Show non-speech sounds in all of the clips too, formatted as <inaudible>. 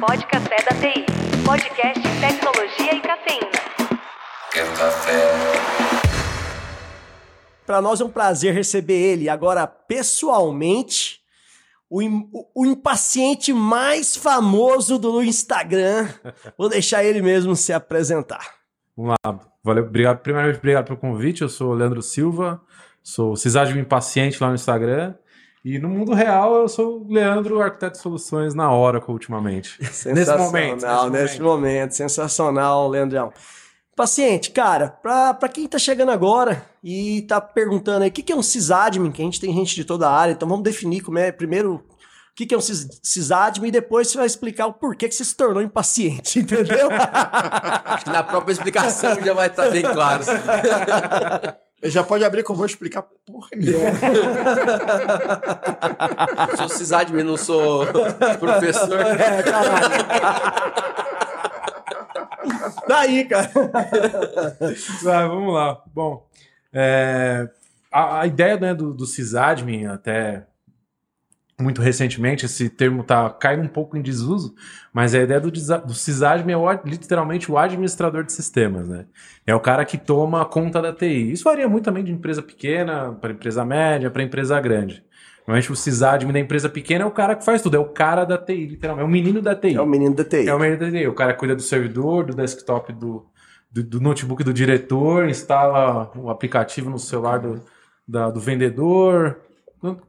Pod Café da TI. Podcast Tecnologia e Cafeína. Quero café. Para nós é um prazer receber ele agora pessoalmente, o, o- o impaciente mais famoso do Instagram. Vou deixar ele mesmo se apresentar. Vamos lá. Valeu, obrigado. Primeiramente, obrigado pelo convite. Eu sou o Leandro Silva, sou Cisagem Impaciente lá no Instagram. E no mundo real, eu sou o Leandro, arquiteto de soluções na Oracle ultimamente. <laughs> Nesse momento. Sensacional, nesse momento. Sensacional, Leandrão. Paciente, cara, pra, pra quem tá chegando agora e tá perguntando aí o que, que é um sysadmin, que a gente tem gente de toda a área, então vamos definir como é, primeiro, o que, que é um sys- sysadmin e depois você vai explicar o porquê que você se tornou impaciente, <laughs> entendeu? Acho que na própria explicação já vai estar bem claro. <laughs> Já pode abrir que eu vou explicar porra nenhuma. <laughs> Sou sysadmin, não sou professor. É, caralho. Daí, cara. Ah, vamos lá. Bom, é, a, a ideia né, do, do sysadmin, até muito recentemente, esse termo tá caindo um pouco em desuso, mas a ideia do, do é o literalmente o administrador de sistemas, né? É o cara que toma conta da TI. Isso varia muito também de empresa pequena para empresa média, para empresa grande. Normalmente o sysadmin da empresa pequena é o cara que faz tudo, é o cara da TI, literalmente, é o menino da TI. É o menino da TI. É o meio da TI. O cara cuida do servidor, do desktop, do, do, do notebook do diretor, instala o aplicativo no celular do, da- do vendedor.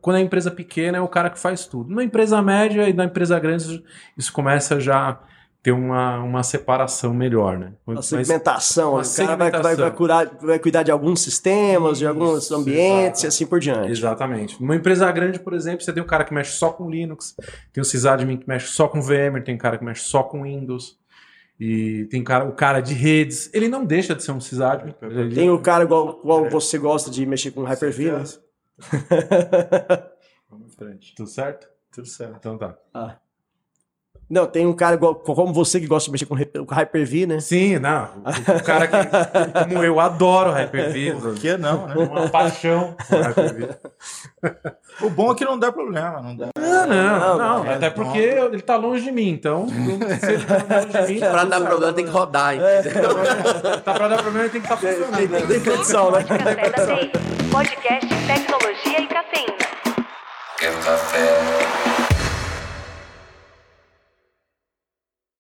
Quando é empresa pequena, é o cara que faz tudo. Na empresa média e na empresa grande, isso começa já a ter uma, uma separação melhor, né? Uma Mas- segmentação. uma o cara vai, vai, vai, curar, vai cuidar de alguns sistemas, de alguns Isso, ambientes exato. e assim por diante. Exatamente. Numa empresa grande, por exemplo, você tem um cara que mexe só com Linux, tem o sysadmin que mexe só com VMware, tem um cara que mexe só com Windows, e tem cara, o cara de redes. Ele não deixa de ser um sysadmin. Ele- Tem o cara igual, igual você gosta de mexer com Hyper-V, né? <laughs> Vamos em frente. Tudo certo? Tudo certo. Então tá. Não, tem um cara igual, como você que gosta de mexer com Hyper- com Hyper-V, né? Sim, não. O, o cara que, como eu, adoro Hyper-V. Por que não, né? Uma paixão por Hyper-V. O bom é que não dá problema, não dá. Não, não, Não, não. não. Até porque ele tá longe de mim, então. Se ele tá longe de mim, <laughs> Pra dar problema tem que rodar, entendeu? tá pra dar problema, tem que estar tá funcionando. Tem, tem condição, né? Café da. Podcast Tecnologia e Cafeína. Quero café.